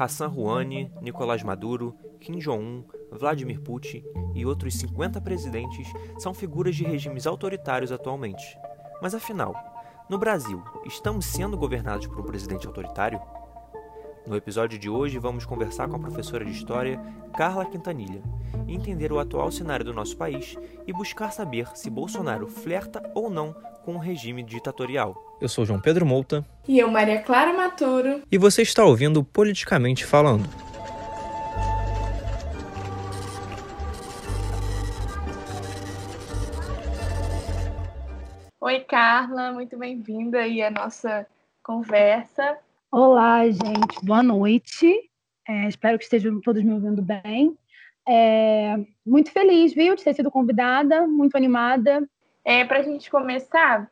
Hassan Rouhani, Nicolás Maduro, Kim Jong-un, Vladimir Putin e outros 50 presidentes são figuras de regimes autoritários atualmente. Mas afinal, no Brasil, estamos sendo governados por um presidente autoritário? No episódio de hoje, vamos conversar com a professora de História Carla Quintanilha, entender o atual cenário do nosso país e buscar saber se Bolsonaro flerta ou não com o regime ditatorial. Eu sou João Pedro Mouta. E eu, Maria Clara Maturo. E você está ouvindo Politicamente Falando. Oi, Carla, muito bem-vinda aí à nossa conversa. Olá, gente, boa noite. É, espero que estejam todos me ouvindo bem. É, muito feliz, viu, de ter sido convidada, muito animada. É, Para a gente começar,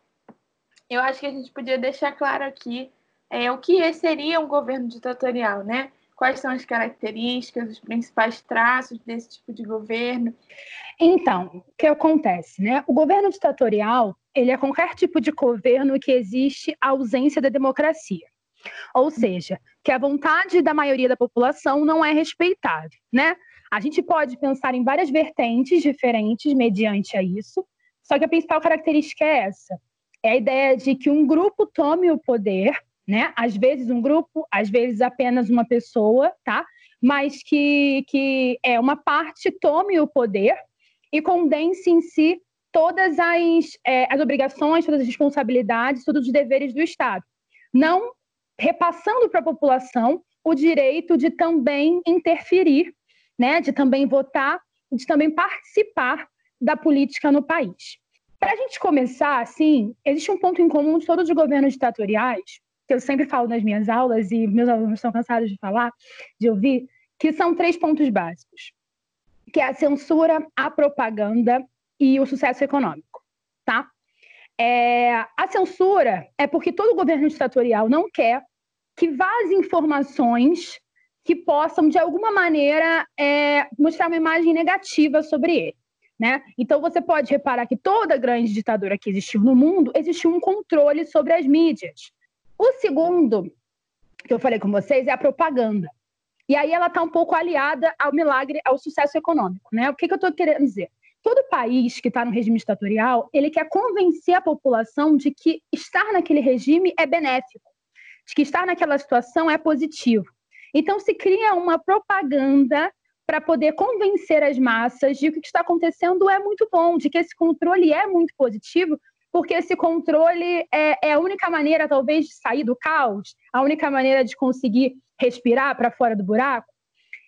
eu acho que a gente podia deixar claro aqui é, o que seria um governo ditatorial, né? Quais são as características, os principais traços desse tipo de governo? Então, o que acontece, né? O governo ditatorial, ele é qualquer tipo de governo que existe ausência da democracia. Ou seja, que a vontade da maioria da população não é respeitada, né? A gente pode pensar em várias vertentes diferentes mediante a isso, só que a principal característica é essa: é a ideia de que um grupo tome o poder, né? Às vezes um grupo, às vezes apenas uma pessoa, tá? Mas que, que é uma parte tome o poder e condense em si todas as, é, as obrigações, todas as responsabilidades, todos os deveres do Estado. Não repassando para a população o direito de também interferir, né, de também votar, de também participar da política no país. Para a gente começar, assim, existe um ponto em comum de todos os governos ditatoriais, que eu sempre falo nas minhas aulas e meus alunos estão cansados de falar, de ouvir, que são três pontos básicos, que é a censura, a propaganda e o sucesso econômico, tá? É, a censura é porque todo governo ditatorial não quer que vaze informações que possam, de alguma maneira, é, mostrar uma imagem negativa sobre ele. Né? Então, você pode reparar que toda grande ditadura que existiu no mundo existiu um controle sobre as mídias. O segundo, que eu falei com vocês, é a propaganda. E aí ela está um pouco aliada ao milagre, ao sucesso econômico. Né? O que, que eu estou querendo dizer? Todo país que está no regime ditatorial, ele quer convencer a população de que estar naquele regime é benéfico, que estar naquela situação é positivo. Então se cria uma propaganda para poder convencer as massas de que o que está acontecendo é muito bom, de que esse controle é muito positivo, porque esse controle é, é a única maneira, talvez, de sair do caos, a única maneira de conseguir respirar para fora do buraco.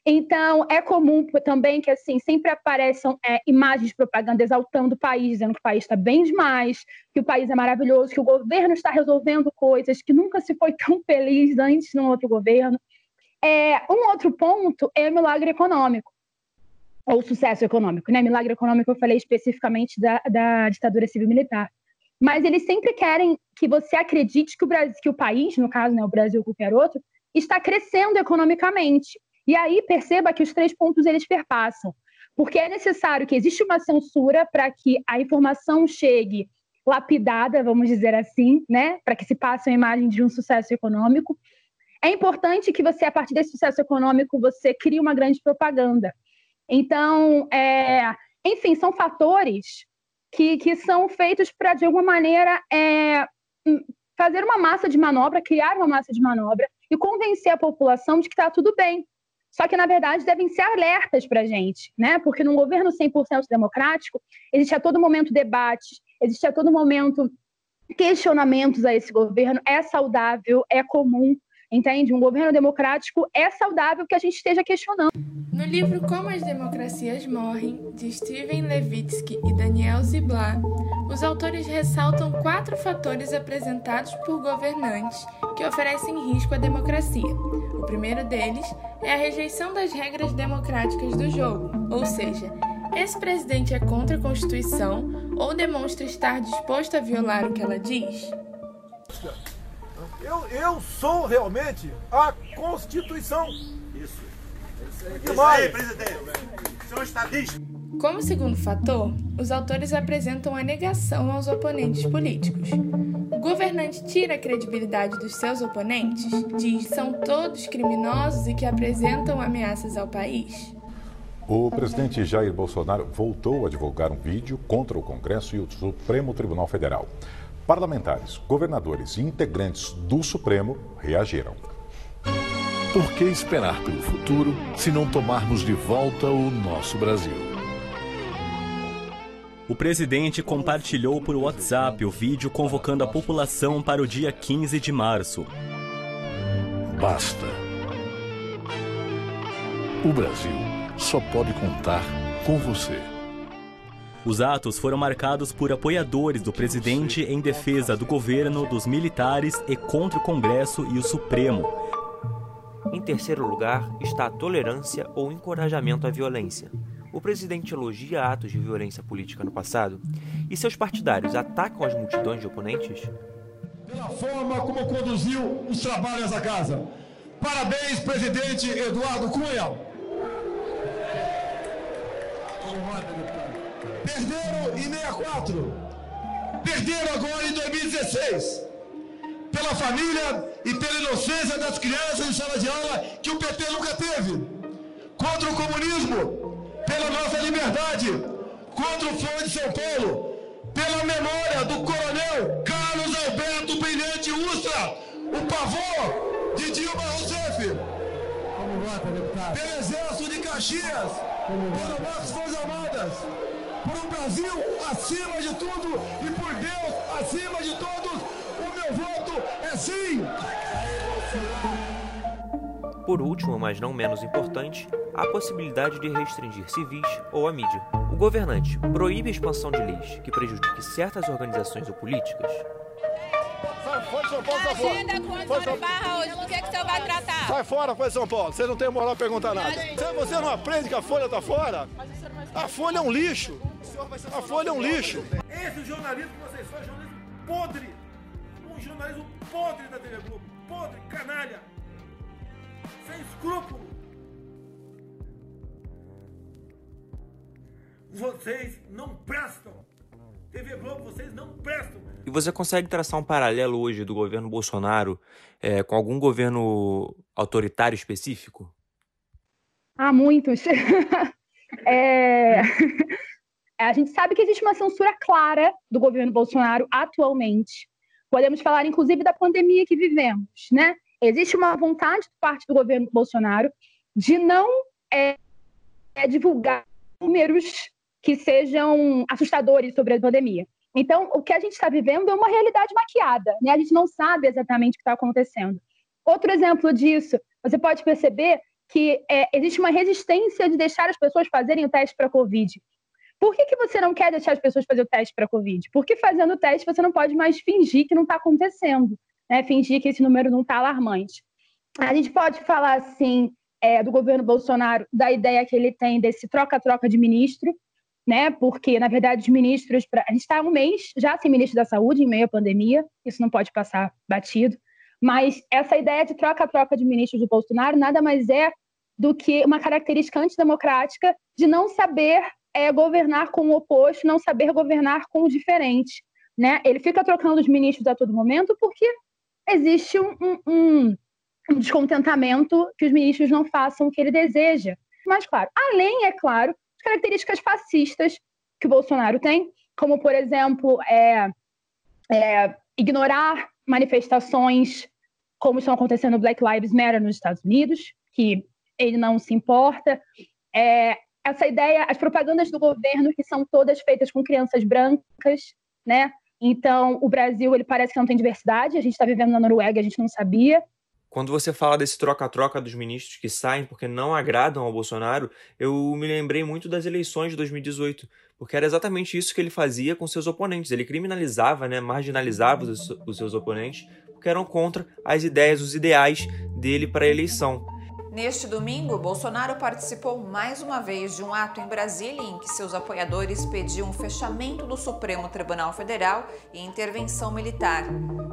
Então, é comum também que assim sempre apareçam é, imagens de propaganda exaltando o país, dizendo que o país está bem demais, que o país é maravilhoso, que o governo está resolvendo coisas que nunca se foi tão feliz antes num outro governo. É, um outro ponto é o milagre econômico, ou sucesso econômico. Né? Milagre econômico eu falei especificamente da, da ditadura civil-militar. Mas eles sempre querem que você acredite que o, Brasil, que o país, no caso, né, o Brasil ou qualquer outro, está crescendo economicamente. E aí perceba que os três pontos eles perpassam, porque é necessário que exista uma censura para que a informação chegue lapidada, vamos dizer assim, né, para que se passe a imagem de um sucesso econômico. É importante que você, a partir desse sucesso econômico, você crie uma grande propaganda. Então, é, enfim, são fatores que, que são feitos para, de alguma maneira, é, fazer uma massa de manobra, criar uma massa de manobra e convencer a população de que está tudo bem. Só que, na verdade, devem ser alertas para a gente, né? Porque num governo 100% democrático, existe a todo momento debates, existe a todo momento questionamentos a esse governo. É saudável, é comum, entende? Um governo democrático é saudável que a gente esteja questionando. No livro Como as Democracias Morrem, de Steven Levitsky e Daniel Ziblatt, os autores ressaltam quatro fatores apresentados por governantes que oferecem risco à democracia. O primeiro deles é a rejeição das regras democráticas do jogo, ou seja, esse presidente é contra a Constituição ou demonstra estar disposto a violar o que ela diz? Eu, eu sou realmente a Constituição. Isso. Isso aí, presidente. Senhor estadista. Como segundo fator, os autores apresentam a negação aos oponentes políticos. governante tira a credibilidade dos seus oponentes? Diz são todos criminosos e que apresentam ameaças ao país? O presidente Jair Bolsonaro voltou a divulgar um vídeo contra o Congresso e o Supremo Tribunal Federal. Parlamentares, governadores e integrantes do Supremo reagiram. Por que esperar pelo futuro se não tomarmos de volta o nosso Brasil? O presidente compartilhou por WhatsApp o vídeo convocando a população para o dia 15 de março. Basta. O Brasil só pode contar com você. Os atos foram marcados por apoiadores do presidente em defesa do governo, dos militares e contra o Congresso e o Supremo. Em terceiro lugar está a tolerância ou encorajamento à violência. O presidente elogia atos de violência política no passado e seus partidários atacam as multidões de oponentes? Pela forma como conduziu os trabalhos da casa. Parabéns, presidente Eduardo Cunha. Perderam em 64. Perderam agora em 2016. Pela família e pela inocência das crianças em sala de aula que o PT nunca teve. Contra o comunismo, pela nossa liberdade, contra o Fórum de São Paulo, pela memória do coronel Carlos Alberto Brilhante Ustra, o pavor de Dilma Rousseff. Pelo Exército de Caxias, pelo nossas Forças Armadas, por um Brasil acima de tudo e por Deus acima de todos, o meu voto é sim. Por último, mas não menos importante, a possibilidade de restringir civis ou a mídia. O governante proíbe a expansão de leis que prejudiquem certas organizações ou políticas. Agenda com Antônio Barra hoje, do que, que o senhor vai tratar? Sai fora, foi São Paulo. Você não tem moral pra perguntar nada. Se você não aprende que a Folha tá fora, a Folha é um lixo. A Folha é um lixo. Esse jornalismo que vocês fazem é um jornalismo podre. Um jornalismo podre da TV Globo. Podre, canalha. Sem escrúpulo. Vocês não prestam. TV Globo, vocês não prestam. E você consegue traçar um paralelo hoje do governo Bolsonaro é, com algum governo autoritário específico? Há muitos. é... A gente sabe que existe uma censura clara do governo Bolsonaro atualmente. Podemos falar, inclusive, da pandemia que vivemos, né? Existe uma vontade por parte do governo Bolsonaro de não é, é divulgar números que sejam assustadores sobre a pandemia. Então, o que a gente está vivendo é uma realidade maquiada, né? A gente não sabe exatamente o que está acontecendo. Outro exemplo disso, você pode perceber que é, existe uma resistência de deixar as pessoas fazerem o teste para Covid. Por que, que você não quer deixar as pessoas fazer o teste para Covid? Porque fazendo o teste você não pode mais fingir que não está acontecendo, né? fingir que esse número não está alarmante. A gente pode falar, assim, é, do governo Bolsonaro, da ideia que ele tem desse troca-troca de ministro, né? Porque, na verdade, os ministros. Pra... A gente está um mês já sem ministro da saúde, em meio à pandemia, isso não pode passar batido. Mas essa ideia de troca-troca de ministros do Bolsonaro nada mais é do que uma característica antidemocrática de não saber é, governar com o oposto, não saber governar com o diferente. Né? Ele fica trocando os ministros a todo momento porque existe um, um, um descontentamento que os ministros não façam o que ele deseja. Mas, claro, além, é claro, as características fascistas que o Bolsonaro tem, como, por exemplo, é, é, ignorar manifestações como estão acontecendo no Black Lives Matter nos Estados Unidos, que ele não se importa. É, essa ideia, as propagandas do governo que são todas feitas com crianças brancas, né? Então, o Brasil, ele parece que não tem diversidade. A gente está vivendo na Noruega, a gente não sabia. Quando você fala desse troca-troca dos ministros que saem porque não agradam ao Bolsonaro, eu me lembrei muito das eleições de 2018, porque era exatamente isso que ele fazia com seus oponentes. Ele criminalizava, né, marginalizava os, os seus oponentes, porque eram contra as ideias, os ideais dele para a eleição. Neste domingo, Bolsonaro participou mais uma vez de um ato em Brasília em que seus apoiadores pediam o fechamento do Supremo Tribunal Federal e intervenção militar.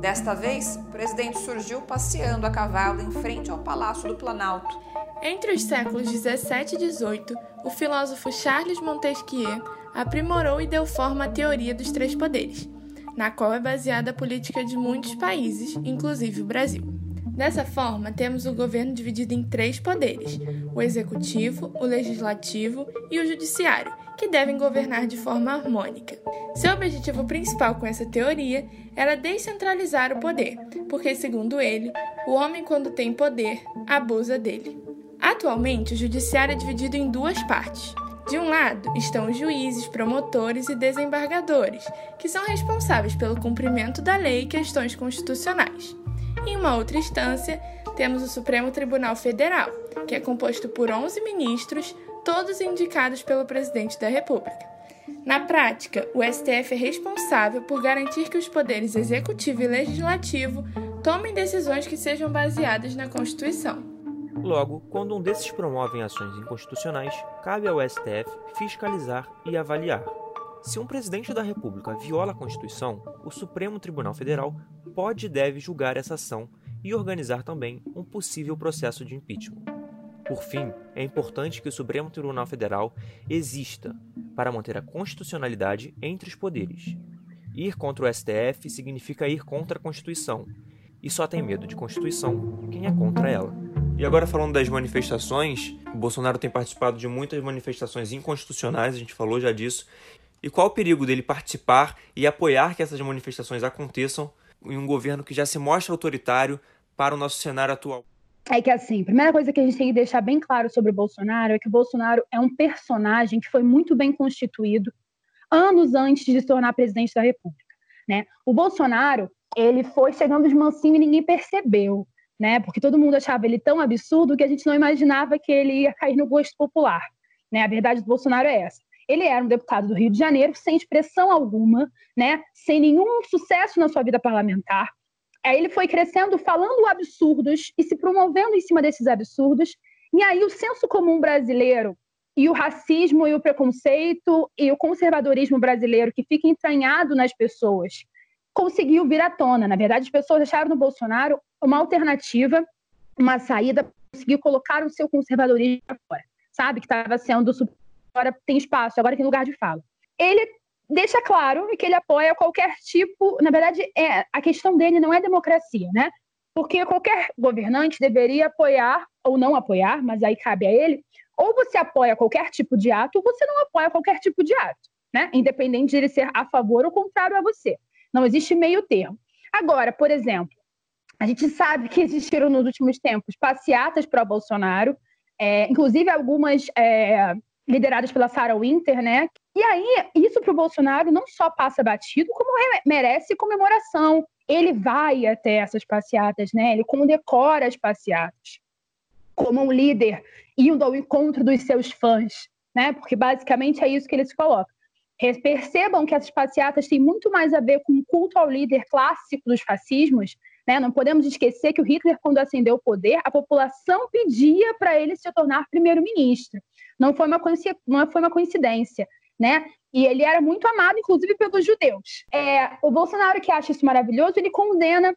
Desta vez, o presidente surgiu passeando a cavalo em frente ao Palácio do Planalto. Entre os séculos 17 e 18, o filósofo Charles Montesquieu aprimorou e deu forma à teoria dos três poderes. na qual é baseada a política de muitos países, inclusive o Brasil. Dessa forma, temos o governo dividido em três poderes: o executivo, o legislativo e o judiciário, que devem governar de forma harmônica. Seu objetivo principal com essa teoria era descentralizar o poder, porque, segundo ele, o homem, quando tem poder, abusa dele. Atualmente, o judiciário é dividido em duas partes. De um lado estão os juízes, promotores e desembargadores, que são responsáveis pelo cumprimento da lei e questões constitucionais. Em uma outra instância, temos o Supremo Tribunal Federal, que é composto por 11 ministros, todos indicados pelo presidente da República. Na prática, o STF é responsável por garantir que os poderes executivo e legislativo tomem decisões que sejam baseadas na Constituição. Logo, quando um desses promovem ações inconstitucionais, cabe ao STF fiscalizar e avaliar. Se um presidente da República viola a Constituição, o Supremo Tribunal Federal pode e deve julgar essa ação e organizar também um possível processo de impeachment. Por fim, é importante que o Supremo Tribunal Federal exista para manter a constitucionalidade entre os poderes. Ir contra o STF significa ir contra a Constituição, e só tem medo de Constituição quem é contra ela. E agora falando das manifestações, o Bolsonaro tem participado de muitas manifestações inconstitucionais, a gente falou já disso. E qual o perigo dele participar e apoiar que essas manifestações aconteçam em um governo que já se mostra autoritário para o nosso cenário atual? É que assim, a primeira coisa que a gente tem que deixar bem claro sobre o Bolsonaro é que o Bolsonaro é um personagem que foi muito bem constituído anos antes de se tornar presidente da República, né? O Bolsonaro, ele foi chegando de mansinho e ninguém percebeu né? Porque todo mundo achava ele tão absurdo que a gente não imaginava que ele ia cair no gosto popular, né? A verdade do Bolsonaro é essa. Ele era um deputado do Rio de Janeiro sem expressão alguma, né? Sem nenhum sucesso na sua vida parlamentar. Aí ele foi crescendo falando absurdos e se promovendo em cima desses absurdos. E aí o senso comum brasileiro e o racismo e o preconceito e o conservadorismo brasileiro que fica entranhado nas pessoas conseguiu vir à tona. Na verdade, as pessoas acharam no Bolsonaro uma alternativa, uma saída, conseguiu colocar o seu conservadorismo fora, sabe? Que estava sendo agora tem espaço, agora tem lugar de fala. Ele deixa claro que ele apoia qualquer tipo, na verdade, é a questão dele não é democracia, né? Porque qualquer governante deveria apoiar ou não apoiar, mas aí cabe a ele, ou você apoia qualquer tipo de ato, ou você não apoia qualquer tipo de ato, né? Independente de ele ser a favor ou contrário a você. Não existe meio termo. Agora, por exemplo, a gente sabe que existiram nos últimos tempos passeatas para Bolsonaro, é, inclusive algumas é, lideradas pela Sarah Winter, né? E aí, isso para o Bolsonaro não só passa batido, como merece comemoração. Ele vai até essas passeatas, né? Ele condecora as passeatas como um líder indo ao encontro dos seus fãs, né? Porque basicamente é isso que ele se coloca. Percebam que essas passeatas têm muito mais a ver com o culto ao líder clássico dos fascismos né? Não podemos esquecer que o Hitler, quando ascendeu o poder, a população pedia para ele se tornar primeiro-ministro. Não foi uma não foi uma coincidência, né? E ele era muito amado, inclusive pelos judeus. É, o Bolsonaro, que acha isso maravilhoso, ele condena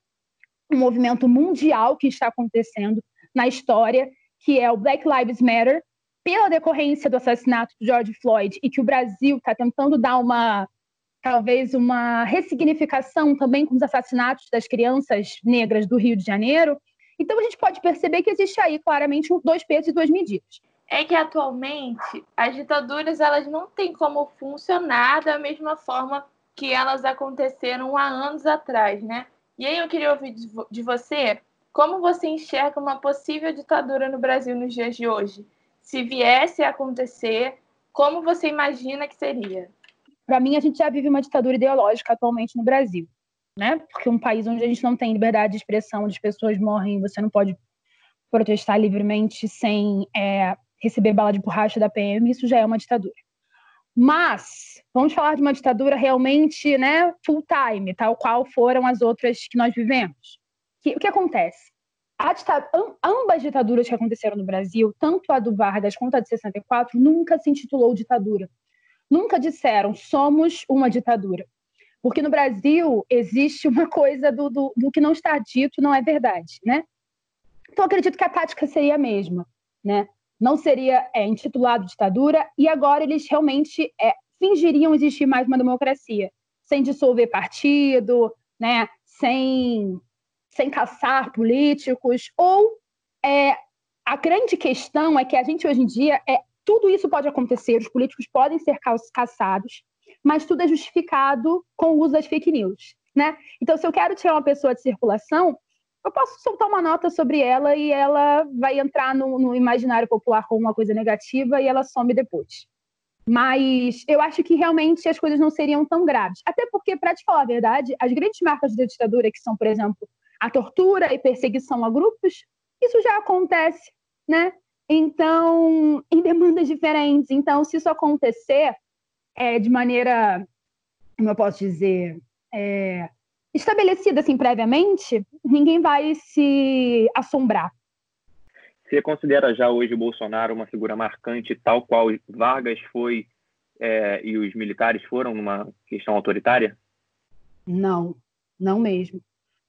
um movimento mundial que está acontecendo na história, que é o Black Lives Matter, pela decorrência do assassinato de George Floyd e que o Brasil está tentando dar uma talvez uma ressignificação também com os assassinatos das crianças negras do Rio de Janeiro. Então a gente pode perceber que existe aí claramente dois pesos e duas medidas. É que atualmente as ditaduras elas não têm como funcionar da mesma forma que elas aconteceram há anos atrás, né? E aí eu queria ouvir de você como você enxerga uma possível ditadura no Brasil nos dias de hoje? Se viesse a acontecer, como você imagina que seria? Para mim, a gente já vive uma ditadura ideológica atualmente no Brasil, né? Porque um país onde a gente não tem liberdade de expressão, onde as pessoas morrem, você não pode protestar livremente sem é, receber bala de borracha da PM, isso já é uma ditadura. Mas vamos falar de uma ditadura realmente, né, full time, tal qual foram as outras que nós vivemos. Que, o que acontece? ambas ditaduras que aconteceram no Brasil, tanto a do Vargas quanto a de 64, nunca se intitulou ditadura nunca disseram somos uma ditadura. Porque no Brasil existe uma coisa do, do, do que não está dito, não é verdade, né? Então acredito que a tática seria a mesma, né? Não seria é, intitulado ditadura e agora eles realmente é, fingiriam existir mais uma democracia. sem dissolver partido, né, sem, sem caçar políticos, ou é, a grande questão é que a gente hoje em dia é tudo isso pode acontecer, os políticos podem ser caçados, mas tudo é justificado com o uso das fake news, né? Então, se eu quero tirar uma pessoa de circulação, eu posso soltar uma nota sobre ela e ela vai entrar no, no imaginário popular como uma coisa negativa e ela some depois. Mas eu acho que realmente as coisas não seriam tão graves. Até porque, para te falar a verdade, as grandes marcas da ditadura, que são, por exemplo, a tortura e perseguição a grupos, isso já acontece, né? Então, em demandas diferentes. Então, se isso acontecer é, de maneira, como eu posso dizer, é, estabelecida assim previamente, ninguém vai se assombrar. Você considera já hoje o Bolsonaro uma figura marcante, tal qual Vargas foi é, e os militares foram numa questão autoritária? Não, não mesmo.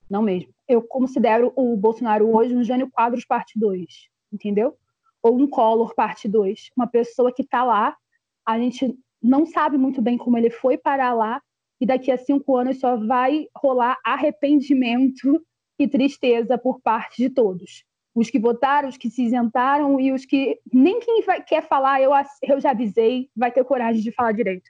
Não mesmo. Eu considero o Bolsonaro hoje um Jânio Quadros parte 2, entendeu? Ou um Collor parte 2. Uma pessoa que está lá, a gente não sabe muito bem como ele foi parar lá, e daqui a cinco anos só vai rolar arrependimento e tristeza por parte de todos. Os que votaram, os que se isentaram e os que nem quem vai, quer falar, eu, eu já avisei, vai ter coragem de falar direito.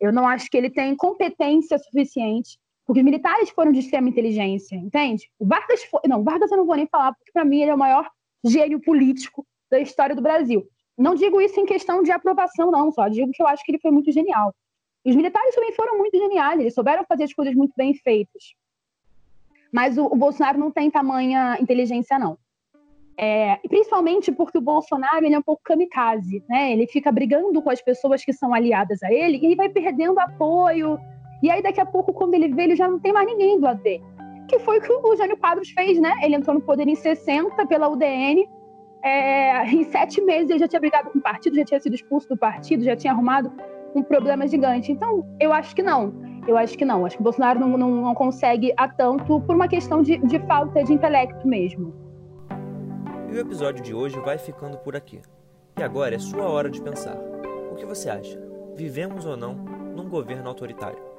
Eu não acho que ele tem competência suficiente, porque os militares foram de extrema inteligência, entende? O Vargas foi. Não, Vargas eu não vou nem falar, porque para mim ele é o maior gênio político da história do Brasil. Não digo isso em questão de aprovação, não, só digo que eu acho que ele foi muito genial. Os militares também foram muito geniais, eles souberam fazer as coisas muito bem feitas. Mas o, o Bolsonaro não tem tamanha inteligência, não. É, principalmente porque o Bolsonaro ele é um pouco kamikaze, né? Ele fica brigando com as pessoas que são aliadas a ele e ele vai perdendo apoio. E aí, daqui a pouco, quando ele vê, ele já não tem mais ninguém do dele. Que foi o que o Jânio Quadros fez, né? Ele entrou no poder em 60 pela UDN. É, em sete meses ele já tinha brigado com o partido, já tinha sido expulso do partido, já tinha arrumado um problema gigante. Então, eu acho que não. Eu acho que não. Acho que o Bolsonaro não, não, não consegue a tanto por uma questão de, de falta de intelecto mesmo. E o episódio de hoje vai ficando por aqui. E agora é sua hora de pensar. O que você acha? Vivemos ou não num governo autoritário?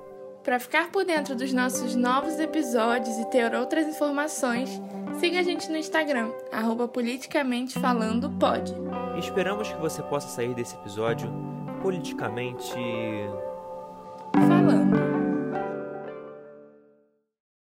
Para ficar por dentro dos nossos novos episódios e ter outras informações, siga a gente no Instagram, politicamente falando pode. Esperamos que você possa sair desse episódio politicamente. Falando.